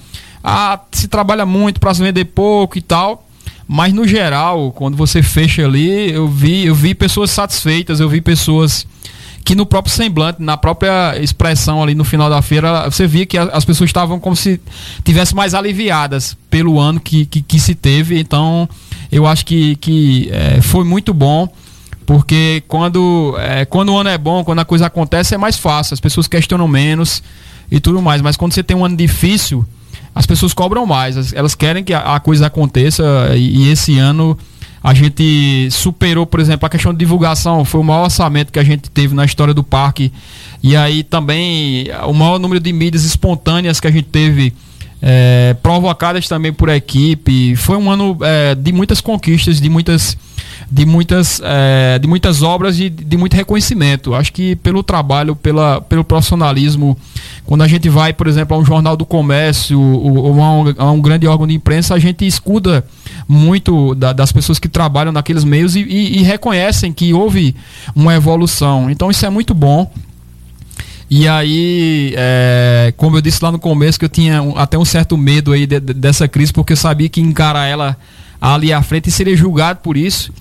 ah, se trabalha muito para se vender pouco e tal. Mas no geral, quando você fecha ali, eu vi, eu vi pessoas satisfeitas, eu vi pessoas que no próprio semblante, na própria expressão ali no final da feira, você via que as pessoas estavam como se tivessem mais aliviadas pelo ano que, que, que se teve. Então, eu acho que, que é, foi muito bom. Porque quando, é, quando o ano é bom, quando a coisa acontece, é mais fácil, as pessoas questionam menos e tudo mais. Mas quando você tem um ano difícil, as pessoas cobram mais, elas querem que a, coisa aconteça e, e esse ano a gente superou, por exemplo, a questão de divulgação, foi o maior orçamento que a gente teve na história do parque. E aí também o maior número de mídias espontâneas que a gente teve, é, provocadas também por equipe. Foi um ano é, de muitas conquistas, de muitas de muitas, é, de muitas obras e de muito reconhecimento. Acho que pelo trabalho, pela, pelo profissionalismo, quando a gente vai, por exemplo, a um jornal do comércio ou a um, a um grande órgão de imprensa, a gente escuta muito da, das pessoas que trabalham naqueles meios e, e, e reconhecem que houve uma evolução. Então isso é muito bom. E aí, é, como eu disse lá no começo, que eu tinha um, até um certo medo aí de, de, dessa crise, porque eu sabia que encarar ela ali à frente seria julgado por isso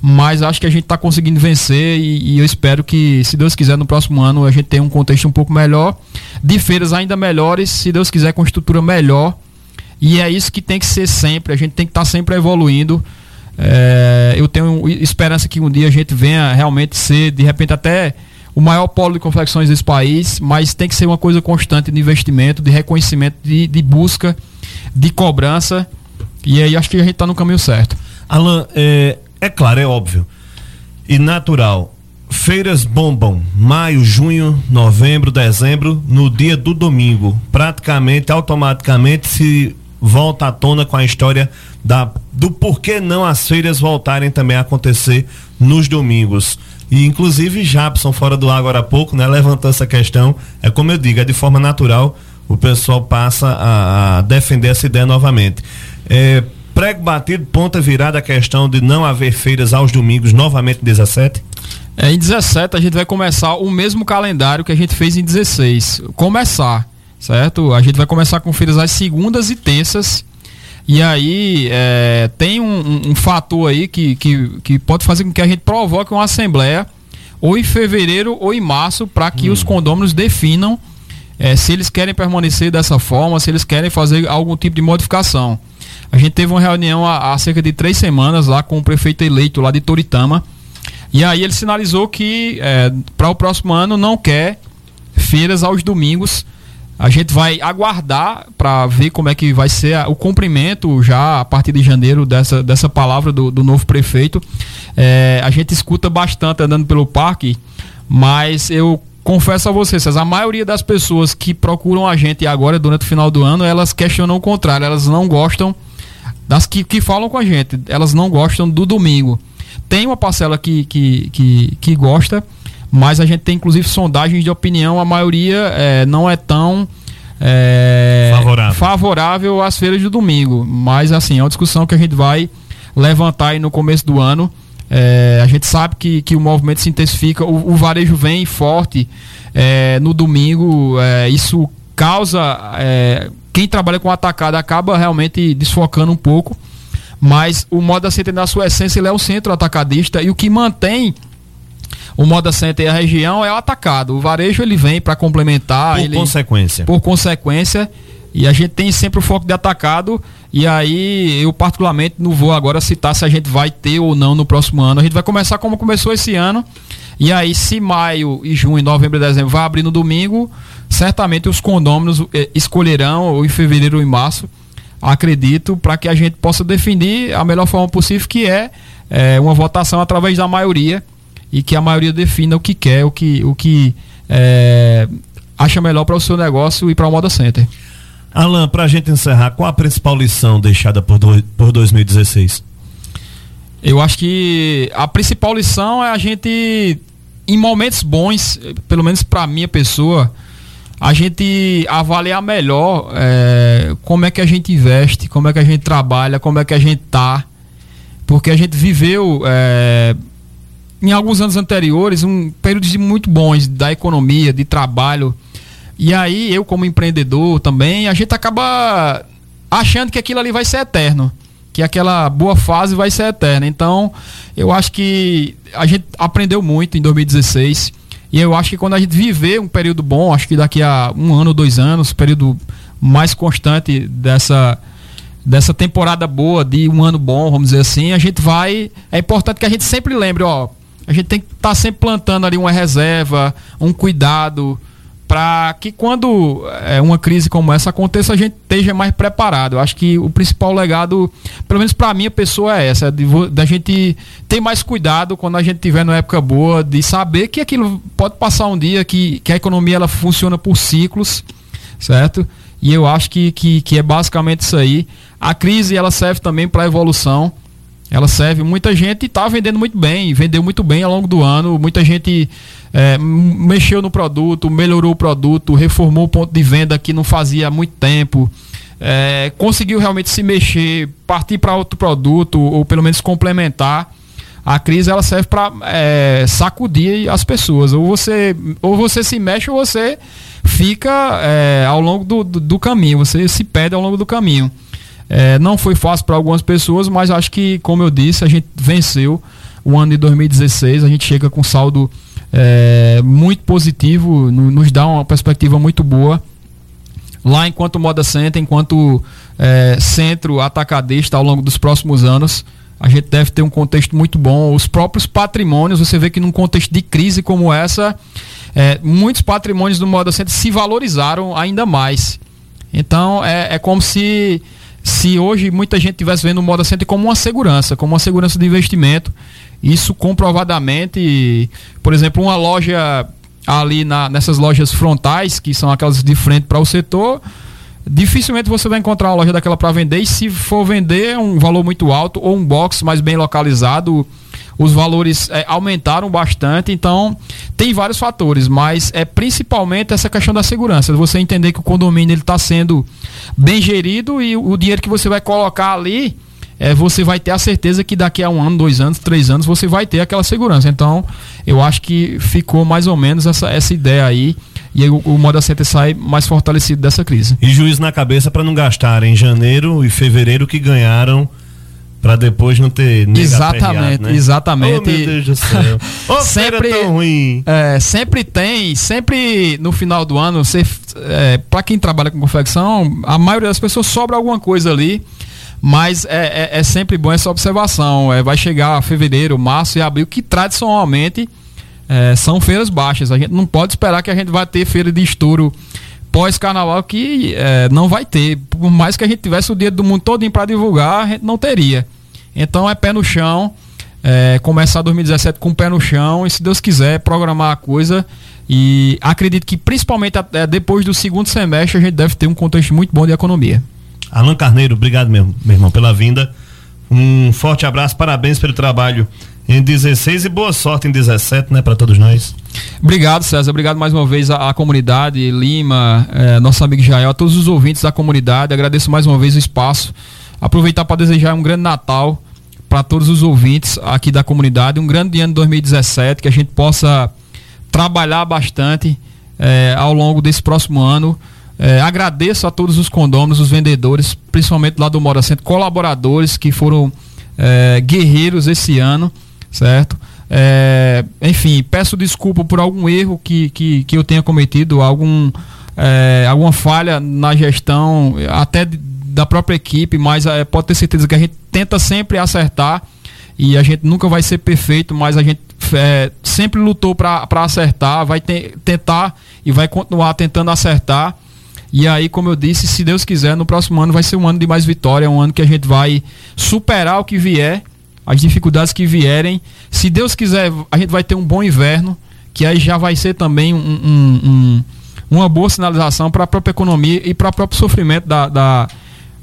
mas acho que a gente está conseguindo vencer e, e, eu espero que, se Deus quiser, no próximo ano a gente tenha um contexto um pouco melhor, de feiras ainda melhores, se Deus quiser, com estrutura melhor. E é isso que tem que ser sempre, a gente tem que estar tá sempre evoluindo. É, eu tenho esperança que um dia a gente venha realmente ser, de repente, até o maior polo de confecções desse país, mas tem que ser uma coisa constante de investimento, de reconhecimento, de, de busca, de cobrança. E aí acho que a gente está no caminho certo. Alan, é, é claro, é óbvio. E natural. Feiras bombam maio, junho, novembro, dezembro, no dia do domingo. Praticamente, automaticamente se volta à tona com a história da, do porquê não as feiras voltarem também a acontecer nos domingos. E inclusive Japson, fora do ar agora há pouco, né, levantou essa questão. É como eu digo, é de forma natural, o pessoal passa a, a defender essa ideia novamente. É, prego batido, ponta virada a questão de não haver feiras aos domingos, novamente 17? É, em 17 a gente vai começar o mesmo calendário que a gente fez em 16. Começar, certo? A gente vai começar com feiras às segundas e terças. E aí é, tem um, um, fator aí que, que, que pode fazer com que a gente provoque uma assembleia ou em fevereiro ou em março para que hum. os condôminos definam é, se eles querem permanecer dessa forma, se eles querem fazer algum tipo de modificação. A gente teve uma reunião há, há cerca de três semanas lá com o prefeito eleito lá de Toritama. E aí ele sinalizou que é, para o próximo ano não quer feiras aos domingos. A gente vai aguardar para ver como é que vai ser o cumprimento já a partir de janeiro dessa, dessa palavra do, do novo prefeito. É, a gente escuta bastante andando pelo parque, mas eu confesso a vocês, a maioria das pessoas que procuram a gente agora durante o final do ano, elas questionam o contrário, elas não gostam das que, que falam com a gente, elas não gostam do domingo. Tem uma parcela que, que, que, que gosta, mas a gente tem inclusive sondagens de opinião, a maioria é, não é tão é, favorável. favorável às feiras de domingo. Mas assim, é uma discussão que a gente vai levantar aí no começo do ano. É, a gente sabe que, que o movimento se intensifica, o, o varejo vem forte é, no domingo, é, isso causa. É, quem trabalha com atacado acaba realmente desfocando um pouco, mas o Moda Center, na sua essência, ele é o centro atacadista e o que mantém o Moda Center e a região é o atacado. O varejo ele vem para complementar. Por ele, consequência. Por consequência. E a gente tem sempre o foco de atacado. E aí, eu particularmente não vou agora citar se a gente vai ter ou não no próximo ano. A gente vai começar como começou esse ano. E aí, se maio e junho, novembro e dezembro vai abrir no domingo, certamente os condôminos eh, escolherão, ou em fevereiro ou em março, acredito, para que a gente possa definir a melhor forma possível, que é, é uma votação através da maioria e que a maioria defina o que quer, o que, o que é, acha melhor para o seu negócio e para o Moda Center. Alan, para a gente encerrar, qual a principal lição deixada por, do, por 2016? Eu acho que a principal lição é a gente, em momentos bons, pelo menos para minha pessoa, a gente avaliar melhor é, como é que a gente investe, como é que a gente trabalha, como é que a gente tá. Porque a gente viveu, é, em alguns anos anteriores, um período muito bons da economia, de trabalho. E aí, eu como empreendedor também, a gente acaba achando que aquilo ali vai ser eterno que aquela boa fase vai ser eterna. Então, eu acho que a gente aprendeu muito em 2016. E eu acho que quando a gente viver um período bom, acho que daqui a um ano, dois anos, período mais constante dessa dessa temporada boa, de um ano bom, vamos dizer assim, a gente vai. É importante que a gente sempre lembre, ó, a gente tem que estar tá sempre plantando ali uma reserva, um cuidado, para que quando é, uma crise como essa aconteça a gente esteja mais preparado. Eu acho que o principal legado, pelo menos para a pessoa é essa, da gente ter mais cuidado quando a gente tiver numa época boa, de saber que aquilo pode passar um dia, que, que a economia ela funciona por ciclos, certo? E eu acho que, que, que é basicamente isso aí. A crise ela serve também para a evolução. Ela serve. Muita gente está vendendo muito bem, vendeu muito bem ao longo do ano. Muita gente é, mexeu no produto, melhorou o produto, reformou o ponto de venda que não fazia há muito tempo. É, conseguiu realmente se mexer, partir para outro produto, ou pelo menos complementar. A crise ela serve para é, sacudir as pessoas. Ou você, ou você se mexe ou você fica é, ao longo do, do, do, caminho, você se perde ao longo do caminho. É, não foi fácil para algumas pessoas, mas acho que, como eu disse, a gente venceu o ano de 2016, a gente chega com saldo é, muito positivo, no, nos dá uma perspectiva muito boa. Lá, enquanto Moda Center, enquanto é, centro atacadista ao longo dos próximos anos, a gente deve ter um contexto muito bom. Os próprios patrimônios, você vê que num contexto de crise como essa, é, muitos patrimônios do Moda Center se valorizaram ainda mais. Então, é, é como se se hoje muita gente estivesse vendo o Moda Center como uma segurança, como uma segurança de investimento. Isso comprovadamente, por exemplo, uma loja ali na, nessas lojas frontais, que são aquelas de frente para o setor, dificilmente você vai encontrar uma loja daquela para vender. E se for vender, é um valor muito alto ou um box mais bem localizado os valores é, aumentaram bastante, então tem vários fatores, mas é principalmente essa questão da segurança. Você entender que o condomínio está sendo bem gerido e o dinheiro que você vai colocar ali, é, você vai ter a certeza que daqui a um ano, dois anos, três anos, você vai ter aquela segurança. Então, eu acho que ficou mais ou menos essa, essa ideia aí. E aí o, o Moda Center sai mais fortalecido dessa crise. E juiz na cabeça para não gastar em janeiro e fevereiro que ganharam para depois não ter exatamente né? exatamente oh, meu Deus do céu oh, sempre tão ruim é, sempre tem sempre no final do ano você é, para quem trabalha com confecção a maioria das pessoas sobra alguma coisa ali mas é, é, é sempre bom essa observação é, vai chegar fevereiro março e abril que tradicionalmente é, são feiras baixas a gente não pode esperar que a gente vai ter feira de estouro pós-carnaval que é, não vai ter. Por mais que a gente tivesse o dinheiro do mundo todo para divulgar, a gente não teria. Então é pé no chão, é, começar 2017 com o pé no chão e, se Deus quiser, programar a coisa. E acredito que, principalmente até depois do segundo semestre, a gente deve ter um contexto muito bom de economia. Alan Carneiro, obrigado mesmo, meu irmão, pela vinda. Um forte abraço, parabéns pelo trabalho em 16 e boa sorte em 17, né, para todos nós. Obrigado, César. Obrigado mais uma vez à, à comunidade, Lima, eh, nosso amigo Jael, a todos os ouvintes da comunidade. Agradeço mais uma vez o espaço. Aproveitar para desejar um grande Natal para todos os ouvintes aqui da comunidade. Um grande ano de 2017, que a gente possa trabalhar bastante é, ao longo desse próximo ano. É, agradeço a todos os condôminos, os vendedores, principalmente lá do Mora Centro, colaboradores que foram é, guerreiros esse ano, certo? É, enfim, peço desculpa por algum erro que, que, que eu tenha cometido, algum, é, alguma falha na gestão, até da própria equipe, mas é, pode ter certeza que a gente tenta sempre acertar e a gente nunca vai ser perfeito, mas a gente é, sempre lutou para acertar, vai te, tentar e vai continuar tentando acertar. E aí, como eu disse, se Deus quiser, no próximo ano vai ser um ano de mais vitória, um ano que a gente vai superar o que vier, as dificuldades que vierem. Se Deus quiser, a gente vai ter um bom inverno, que aí já vai ser também um, um, um, uma boa sinalização para a própria economia e para o próprio sofrimento da, da,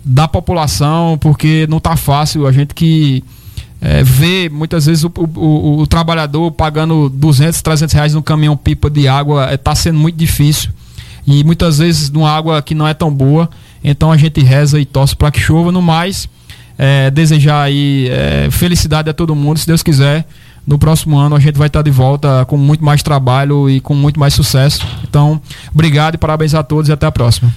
da população, porque não está fácil a gente que é, vê muitas vezes o, o, o, trabalhador pagando 200, 300 reais no caminhão pipa de água, está é, sendo muito difícil. E muitas vezes numa água que não é tão boa. Então a gente reza e torce para que chova. No mais, é, desejar aí é, felicidade a todo mundo. Se Deus quiser, no próximo ano a gente vai estar de volta com muito mais trabalho e com muito mais sucesso. Então, obrigado e parabéns a todos e até a próxima.